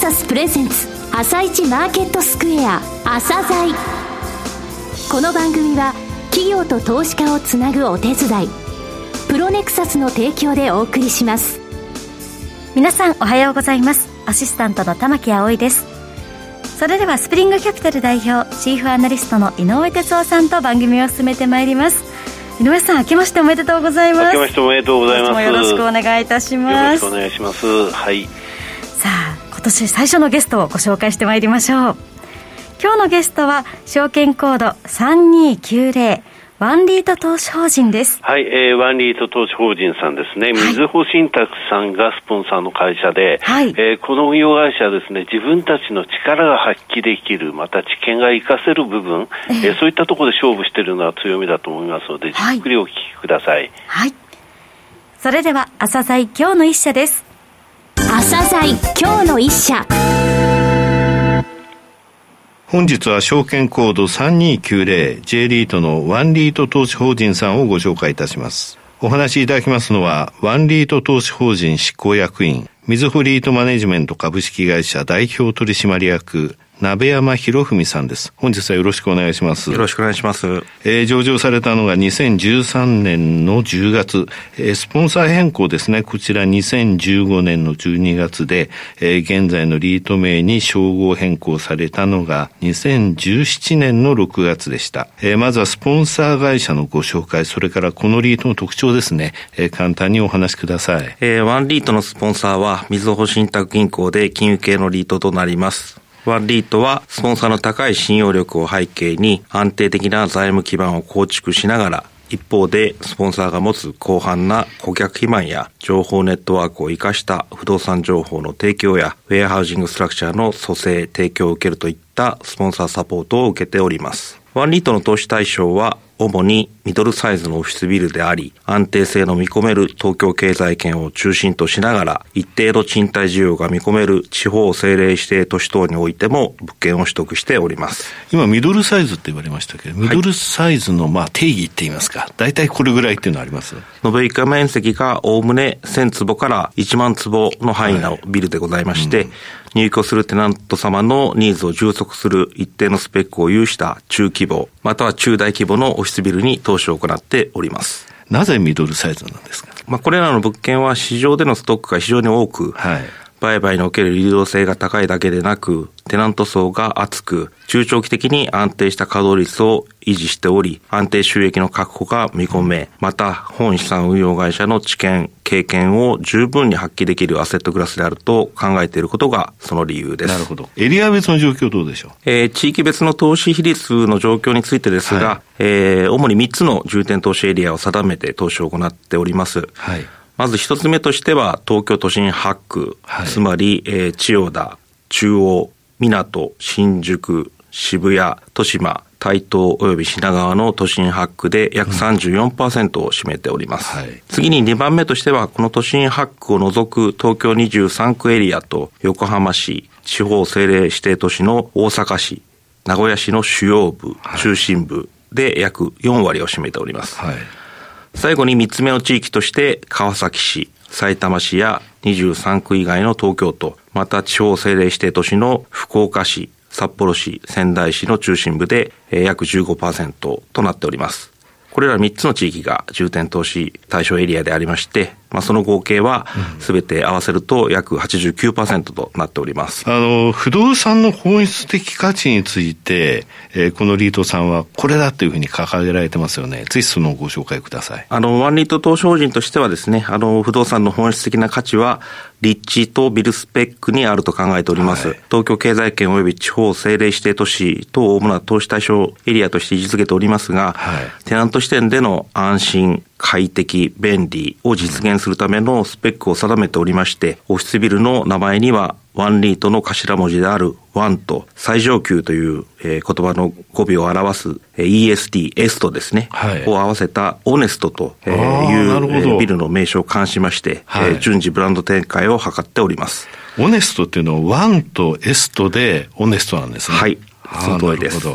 サスプレゼンツ朝一マーケットスクエア朝鮮。この番組は企業と投資家をつなぐお手伝いプロネクサスの提供でお送りします。皆さんおはようございます。アシスタントの玉木葵です。それではスプリングキャピタル代表チーフアナリストの井上哲夫さんと番組を進めてまいります。井上さん明けましておめでとうございます。明けましておめでとうございます。よろしくお願いいたします。よろしくお願いします。はい今年最初のゲストをご紹介してまいりましょう今日のゲストは証券コード3290ワンリート投資法人です。はい、えー、ワンリート投資法人さんですね。みずほ信託さんがスポンサーの会社で、はい、えー、この運用会社はですね、自分たちの力が発揮できる、また知見が活かせる部分、えー、えー、そういったところで勝負しているのは強みだと思いますので、じっくりお聞きください。はい。それでは、朝鮮今日の一社です。朝鮮今日の一社。本日は証券コード 3290J リートのワンリート投資法人さんをご紹介いたします。お話しいただきますのは、ワンリート投資法人執行役員、みずほリートマネジメント株式会社代表取締役、鍋山博文さんです。本日はよろしくお願いします。よろしくお願いします。えー、上場されたのが2013年の10月、えー、スポンサー変更ですね。こちら2015年の12月で、えー、現在のリート名に称号変更されたのが2017年の6月でした。えー、まずはスポンサー会社のご紹介、それからこのリートの特徴ですね。えー、簡単にお話しください。えー、ワンリートのスポンサーは、みずほ信託銀行で金融系のリートとなります。ワンリートはスポンサーの高い信用力を背景に安定的な財務基盤を構築しながら一方で、スポンサーが持つ広範な顧客基盤や情報ネットワークを活かした不動産情報の提供やウェアハウジングストラクチャーの蘇生、提供を受けるといったスポンサーサポートを受けております。ワンリートの投資対象は主にミドルサイズのオフィスビルであり、安定性の見込める東京経済圏を中心としながら、一定の賃貸需要が見込める地方政令指定都市等においても物件を取得しております。今、ミドルサイズって言われましたけど、ミドルサイズのまあ定義って言いますか、大体これぐらいっていうのはあります？延べ床面積がおおむね1000坪から1万坪の範囲のビルでございまして、はいうん。入居するテナント様のニーズを充足する一定のスペックを有した中規模、または中大規模のオフィスビルに投資を行っております。なぜミドルサイズなんですか？まあ、これらの物件は市場でのストックが非常に多く、はい、売買における流動性が高いだけでなく、テナント層が厚く、中長期的に安定した稼働率を維持しており、安定収益の確保が見込め、また、本資産運用会社の知見、経験を十分に発揮できるアセットクラスであると考えていることがその理由です。なるほど。エリア別の状況どうでしょう？えー、地域別の投資比率の状況についてですが、はい、えー、主に3つの重点投資エリアを定めて投資を行っております。はい。まず一つ目としては、東京都心8区、はい、つまり、えー、千代田、中央、港、新宿、渋谷、豊島、台東及び品川の都心8区で約34%を占めております。うん。はい、次に2番目としては、この都心8区を除く東京23区エリアと横浜市、地方政令指定都市の大阪市、名古屋市の主要部、中心部で約4割を占めております。はい最後に3つ目の地域として川崎市、埼玉市や23区以外の東京都、また地方政令指定都市の福岡市、札幌市、仙台市の中心部で約15%となっております。これら3つの地域が重点投資対象エリアでありまして、まあ、その合計はすべて合わせると約89%となっております。あの、不動産の本質的価値について、えー、このリートさんはこれだというふうに掲げられてますよね。ぜひそのご紹介ください。あの、ワンリート投資法人としてはですね、あの、不動産の本質的な価値は、立地とビルスペックにあると考えております。はい、東京経済圏及び地方政令指定都市等主な投資対象エリアとして位置づけておりますが、はい、テナント視点での安心、快適、便利を実現するためのスペックを定めておりまして、オフィスビルの名前にはワンリートの頭文字であるワンと最上級という、えー、言葉の語尾を表す、えー、EST、エストですね、はい、を合わせたオネストと、えー、いう、えビルの名称を冠しまして、はい、えー、順次ブランド展開を図っております。オネストっていうのはワンとエストでオネストなんですね。はい。その通りです。は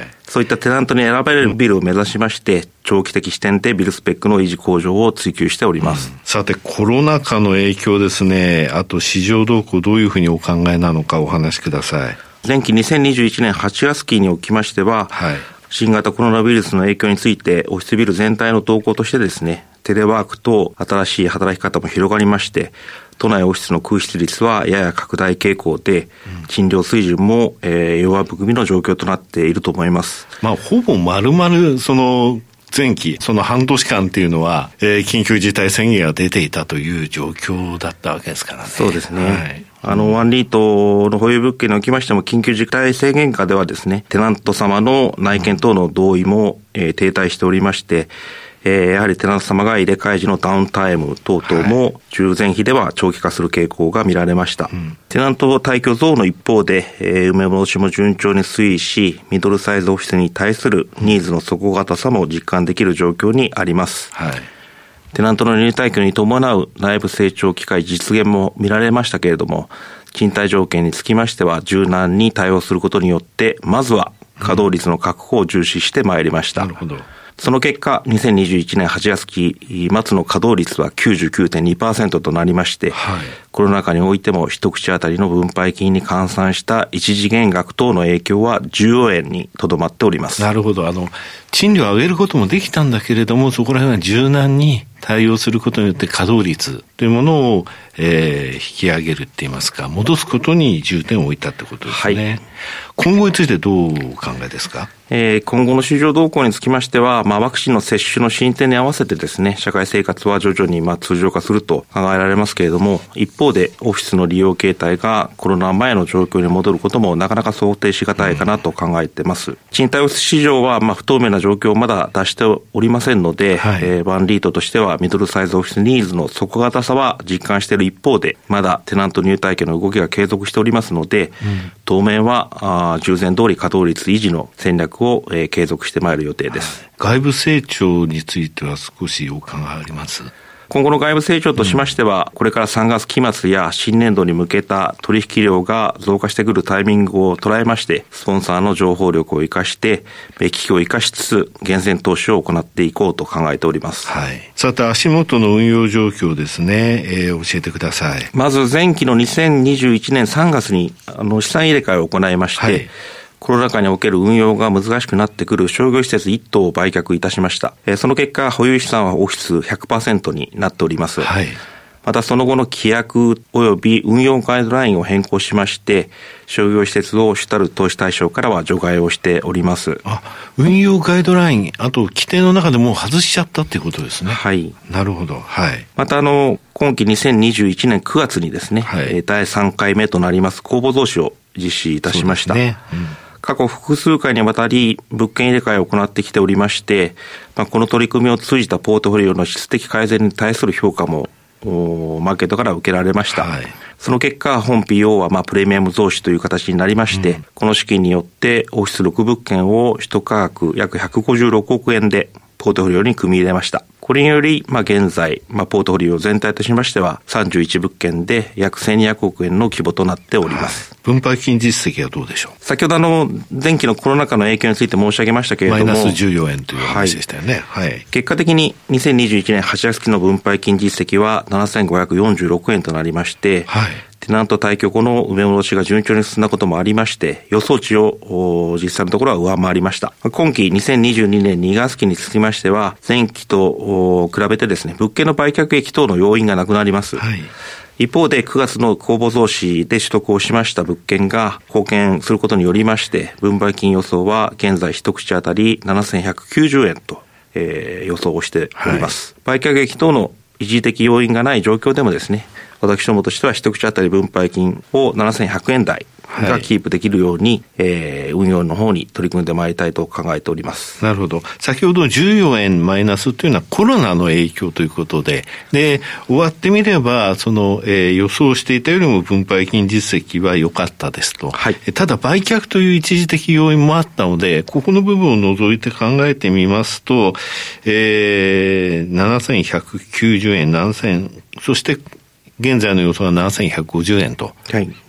い。そういったテナントに選ばれるビルを目指しまして、長期的視点でビルスペックの維持向上を追求しております。うん、さて、コロナ禍の影響ですね、あと市場動向どういうふうにお考えなのかお話しください。前期2021年8月期におきましては、はい、新型コロナウイルスの影響について、オフィスビル全体の動向としてですね、テレワークと新しい働き方も広がりまして、都内オフィスの空室率はやや拡大傾向で、賃料水準も、えー、弱含みの状況となっていると思います。まあ、ほぼ丸々、その、前期、その半年間っていうのは、えー、緊急事態宣言が出ていたという状況だったわけですからね。そうですね。はい、あの、ワンリートの保有物件におきましても、緊急事態宣言下ではですね、テナント様の内見等の同意も、えー、停滞しておりまして、えー、やはりテナント様が入れ替え時のダウンタイム等々も従前比では長期化する傾向が見られました。はいテナント退去増の一方で、えー、埋め戻しも順調に推移し、ミドルサイズオフィスに対するニーズの底堅さも実感できる状況にあります。はいテナントの入退去に伴う内部成長機会実現も見られましたけれども、賃貸条件につきましては柔軟に対応することによって、まずは稼働率の確保を重視してまいりました。なるほど。その結果、2021年8月期末の稼働率は99.2%となりまして、はい、コロナ禍においても一口当たりの分配金に換算した一時減額等の影響は14円にとどまっております。なるほど。あの、賃料を上げることもできたんだけれども、そこら辺は柔軟に対応することによって稼働率というものを、えー、引き上げるって言いますか、戻すことに重点を置いたってことですね。はい、今後についてどうお考えですか？えー、今後の市場動向につきましては、まあ、ワクチンの接種の進展に合わせてですね、社会生活は徐々にまあ通常化すると考えられますけれども、一方でオフィスの利用形態がコロナ前の状況に戻ることもなかなか想定しがたいかなと考えています。賃貸オフィス市場はまあ不透明な状況をまだ出しておりませんので、はい、えー、ワンリートとしてはミドルサイズオフィスニーズの底堅さは実感している一方で、まだテナント入退去の動きが継続しておりますので、うん、当面はあ従前通り稼働率維持の戦略を、えー、継続してまいる予定です、外部成長については少しお考えあります？今後の外部成長としましては、これから3月期末や新年度に向けた取引量が増加してくるタイミングを捉えまして、スポンサーの情報力を生かして、機器を生かしつつ、厳選投資を行っていこうと考えております。はい。さて、足元の運用状況ですね、えー、教えてください。まず、前期の2021年3月に、あの、資産入れ替えを行いまして、はいコロナ禍における運用が難しくなってくる商業施設1棟を売却いたしました。その結果、保有資産はオフィス100%になっております。はい。またその後の規約及び運用ガイドラインを変更しまして、商業施設を主たる投資対象からは除外をしております。あ、運用ガイドライン、あと規定の中でもう外しちゃったっていうことですね。はい。なるほど。はい。またあの、今期2021年9月にですね、はい、第3回目となります公募増資を実施いたしました。ね。うん過去複数回にわたり物件入れ替えを行ってきておりまして、まあ、この取り組みを通じたポートフォリオの質的改善に対する評価もマーケットから受けられました。はい、その結果、本 PO はまあプレミアム増資という形になりまして、うん、この資金によってオフィス6物件を取得価格約156億円でポートフォリオに組み入れました。これにより、まあ、現在、まあ、ポートフォリオ全体としましては、31物件で約1200億円の規模となっております。分配金実績はどうでしょう？先ほどあの、前期のコロナ禍の影響について申し上げましたけれども。マイナス14円という話でしたよね。はい。はい、結果的に2021年8月期の分配金実績は7546円となりまして、はい。テナント退去後の埋め戻しが順調に進んだこともありまして、予想値を実際のところは上回りました。今期2022年2月期につきましては、前期と比べてですね、物件の売却益等の要因がなくなります。はい一方で9月の公募増資で取得をしました物件が貢献することによりまして、分配金予想は現在一口当たり7190円と、えー、予想をしております。はい、売却益等の一時的要因がない状況でもですね、私どもとしては一口当たり分配金を7100円台がキープできるように、はい、えー、運用の方に取り組んでまいりたいと考えております。なるほど。先ほど14円マイナスというのはコロナの影響ということで、で、終わってみれば、その、えー、予想していたよりも分配金実績は良かったですと。はい。ただ、売却という一時的要因もあったので、ここの部分を除いて考えてみますと、えー、7190円、7000、そして現在の予想は7150円と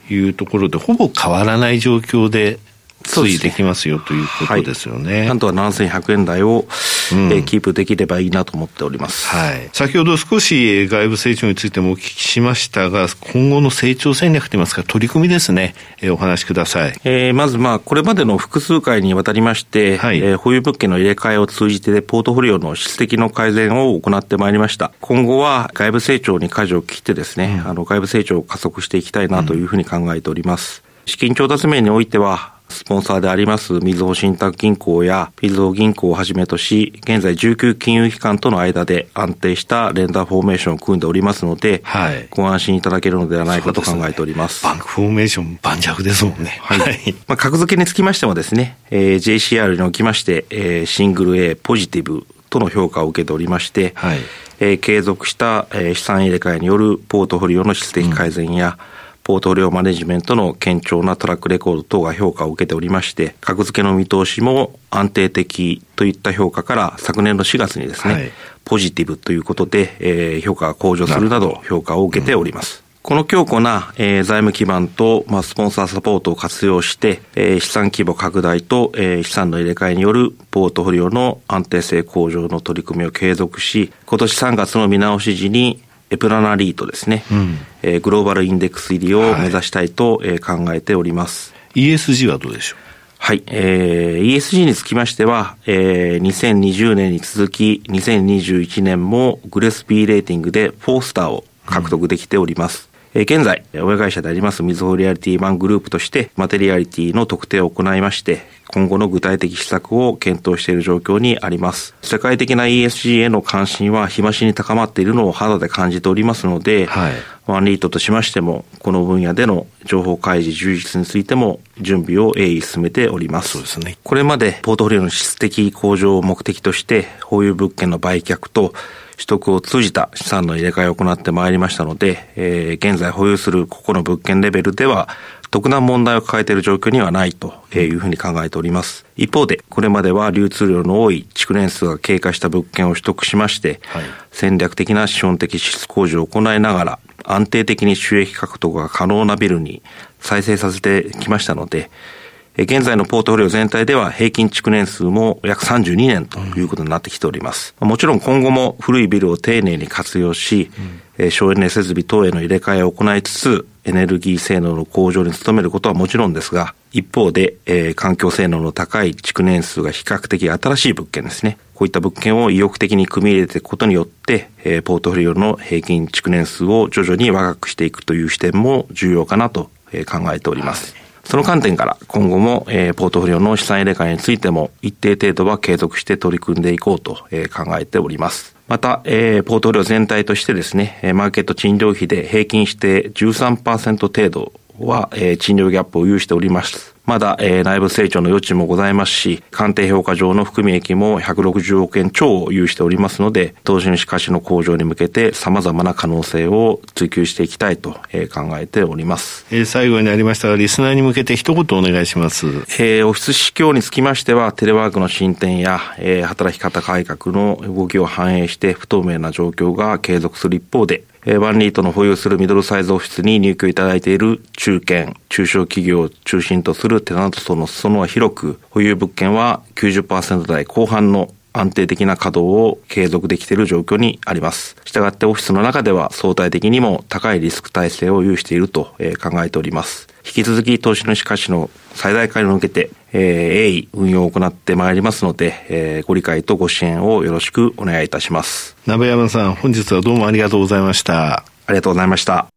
いうところで、ほぼ変わらない状況で推移できますよということですよね。はい、なんとか7100円台を、うん、えー、キープできればいいなと思っております。はい。先ほど少し外部成長についてもお聞きしましたが、今後の成長戦略といいますか、取り組みですね、えー、お話しください。えー、まずまあ、これまでの複数回にわたりまして、はい、えー、保有物件の入れ替えを通じて、ポートフォリオの質的の改善を行ってまいりました。今後は外部成長に舵を切ってですね、うん、あの外部成長を加速していきたいなというふうに考えております。うん、資金調達面においては、スポンサーでありますみずほ信託銀行やみずほ銀行をはじめとし、現在19金融機関との間で安定したレンダーフォーメーションを組んでおりますので、はい、ご安心いただけるのではないかと考えております。すね、バンクフォーメーション盤石ですもんね。はい。まあ、格付けにつきましてもですね、えー、JCR におきまして、えー、シングル A ポジティブとの評価を受けておりまして、はい、えー、継続した、えー、資産入れ替えによるポートフォリオの質的改善や、うんポートフォリオマネジメントの堅調なトラックレコード等が評価を受けておりまして、格付けの見通しも安定的といった評価から昨年の4月にですね、はい、ポジティブということで、えー、評価が向上するなど評価を受けております。この強固な、えー、財務基盤と、まあ、スポンサーサポートを活用して、えー、資産規模拡大と、えー、資産の入れ替えによるポートフォリオの安定性向上の取り組みを継続し、今年3月の見直し時に、エプラナリートですね、うん、えー、グローバルインデックス入りを目指したいと、はい、えー、考えております。ESG はどうでしょう？はい、えー、ESG につきましては、えー、2020年に続き、2021年もグレスピーレーティングで4スターを獲得できております。現在、親会社でありますみずほリアリティマングループとして、マテリアリティの特定を行いまして、今後の具体的施策を検討している状況にあります。世界的な ESG への関心は日増しに高まっているのを肌で感じておりますので、はい、ワンリートとしましても、この分野での情報開示充実についても準備を鋭意進めております。そうですね。これまでポートフォリオの質的向上を目的として、保有物件の売却と取得を通じた資産の入れ替えを行ってまいりましたので、えー、現在保有する個々の物件レベルでは、特段問題を抱えている状況にはないというふうに考えております。一方で、これまでは流通量の多い築年数が経過した物件を取得しまして、はい、戦略的な資本的支出工事を行いながら、安定的に収益獲得が可能なビルに再生させてきましたので、現在のポートフォリオ全体では平均築年数も約32年ということになってきております。もちろん今後も古いビルを丁寧に活用し、うん、省エネ設備等への入れ替えを行いつつ、エネルギー性能の向上に努めることはもちろんですが、一方で、えー、環境性能の高い築年数が比較的新しい物件ですね。こういった物件を意欲的に組み入れていくことによって、えー、ポートフォリオの平均築年数を徐々に若くしていくという視点も重要かなと、えー、考えております。その観点から今後も、えー、ポートフォリオの資産入れ替えについても一定程度は継続して取り組んでいこうと、えー、考えております。また、えー、ポートフォリオ全体としてですね、マーケット賃料費で平均して13%程度は、えー、賃料ギャップを有しております。まだ、えー、内部成長の余地もございますし、鑑定評価上の含み益も160億円超を有しておりますので、投資主価値の向上に向けて様々な可能性を追求していきたいと、えー、考えております。えー、最後になりましたが、リスナーに向けて一言お願いします。えー、オフィス市況につきましては、テレワークの進展や、えー、働き方改革の動きを反映して不透明な状況が継続する一方で、えワンリートの保有するミドルサイズオフィスに入居いただいている中堅、中小企業を中心とするテナント層の裾野は広く、保有物件は90%台後半の安定的な稼働を継続できている状況にあります。したがってオフィスの中では相対的にも高いリスク体制を有していると考えております。引き続き投資主価値の最大化に向けて、えー、鋭意運用を行ってまいりますので、えー、ご理解とご支援をよろしくお願いいたします。鍋山さん、本日はどうもありがとうございました。ありがとうございました。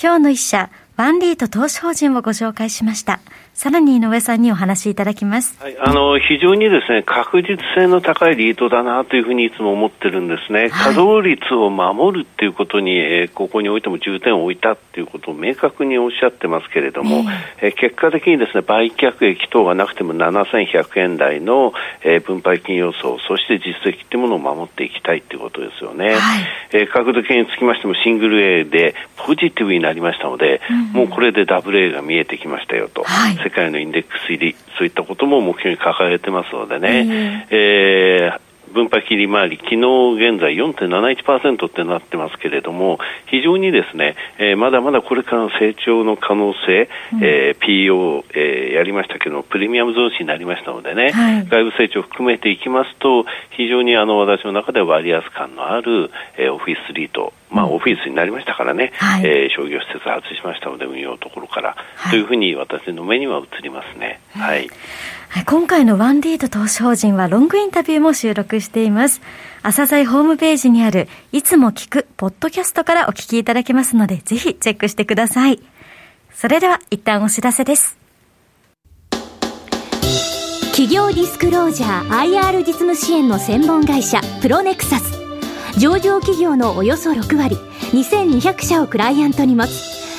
今日の一社、ワンリート投資法人をご紹介しました。さらに井上さんにお話しいただきます。はい、あの、非常にですね、確実性の高いリートだなというふうにいつも思ってるんですね。はい、稼働率を守るっていうことに、えー、ここにおいても重点を置いたっていうことを明確におっしゃってますけれども、えー、結果的にですね、売却益等がなくても7100円台の、えー、分配金予想、そして実績っていうものを守っていきたいっていうことですよね。はい、えー、角度系につきましてもシングル A でポジティブになりましたので、うん、もうこれでダブル A が見えてきましたよと。はい世界のインデックス入り、そういったことも目標に掲げてますのでね、えー、分配切り回り、昨日現在4.71%ってなってますけれども、非常にですね、えー、まだまだこれからの成長の可能性、うん、えー、PO、えー、やりましたけど、プレミアム増資になりましたのでね、はい、外部成長を含めていきますと、非常にあの私の中では割安感のある、えー、オフィスリート、まあ、オフィスになりましたからね、はい、えー、商業施設外しましたので、運用ところから、はい、というふうに私の目には映りますね。はい。はい、今回のワンディート投資法人はロングインタビューも収録しています。朝鮮ホームページにある、いつも聞く、ポッドキャストからお聞きいただけますので、ぜひチェックしてください。それでは、一旦お知らせです。企業ディスクロージャー IR 実務支援の専門会社、プロネクサス。上場企業のおよそ6割、2200社をクライアントに持つ。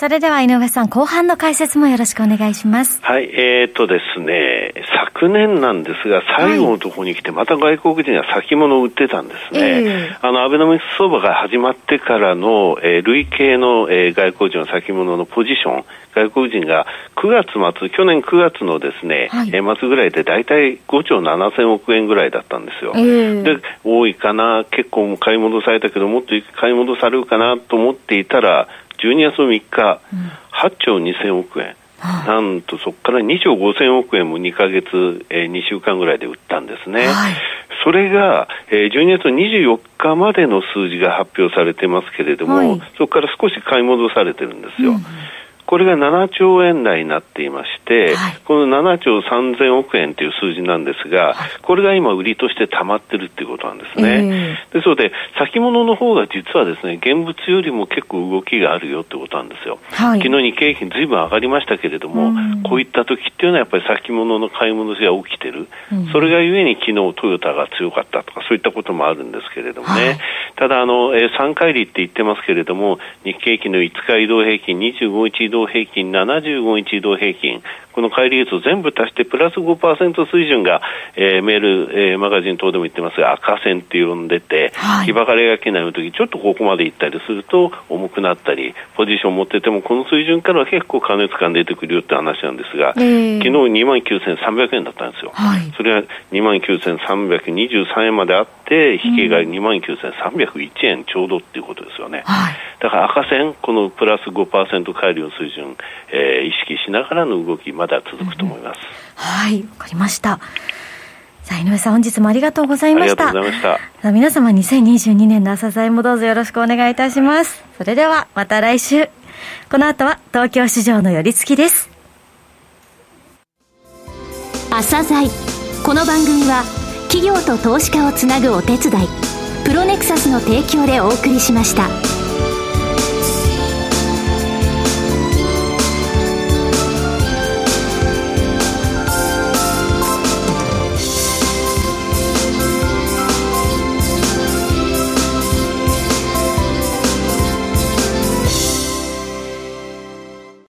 それでは井上さん、後半の解説もよろしくお願いします。はい、えー、とですね、昨年なんですが、最後のところに来て、また外国人が先物を売ってたんですね。えー、あの、アベノミクス相場が始まってからの、えー、累計の、えー、外国人の先物のポジション、外国人が9月末、去年9月のですね、はい、え末ぐらいで大体5兆7000億円ぐらいだったんですよ。えー、で、多いかな、結構買い戻されたけど、もっと買い戻されるかなと思っていたら、12月3日、うん、8兆2000億円。なんとそこから2兆5000億円も2か月、えー、2週間ぐらいで売ったんですね。はい、それが、えー、12月24日までの数字が発表されてますけれども、はい、そこから少し買い戻されてるんですよ。うんこれが7兆円台になっていまして、はい、この7兆3000億円という数字なんですが、はい、これが今、売りとして溜まってるっていうことなんですね。えー、ですので、先物の方が実はですね、現物よりも結構動きがあるよってことなんですよ。はい、昨日日経平均ずいぶん上がりましたけれども、こういった時っていうのはやっぱり先物の買い戻しが起きてる。それがゆえに昨日トヨタが強かったとか、そういったこともあるんですけれどもね。ただ、あの、えー、3回利って言ってますけれども、日経平均の5日移動平均、25日移動平均、75日移動平均、この乖離率を全部足してプラス5%水準が、えー、メール、えー、マガジン等でも言ってますが赤線って呼んでて、はい、日ばかりがけないの時ちょっとここまで行ったりすると重くなったりポジションを持っててもこの水準からは結構加熱感出てくるよって話なんですが、えー、昨日2万9300円だったんですよ、はい、それが2万9323円まであって引けが2万9301円ちょうどっていうことですよね、はい、だから赤線このプラス5%帰りの水準、えー、意識しながらの動きまだ続くと思います。はいわかりました。さあ井上さん本日もありがとうございました。ありがとうございました。さあ皆様2022年の朝鮮もどうぞよろしくお願いいたします。それではまた来週。この後は東京市場の寄り付きです。朝鮮。この番組は企業と投資家をつなぐお手伝いプロネクサスの提供でお送りしました。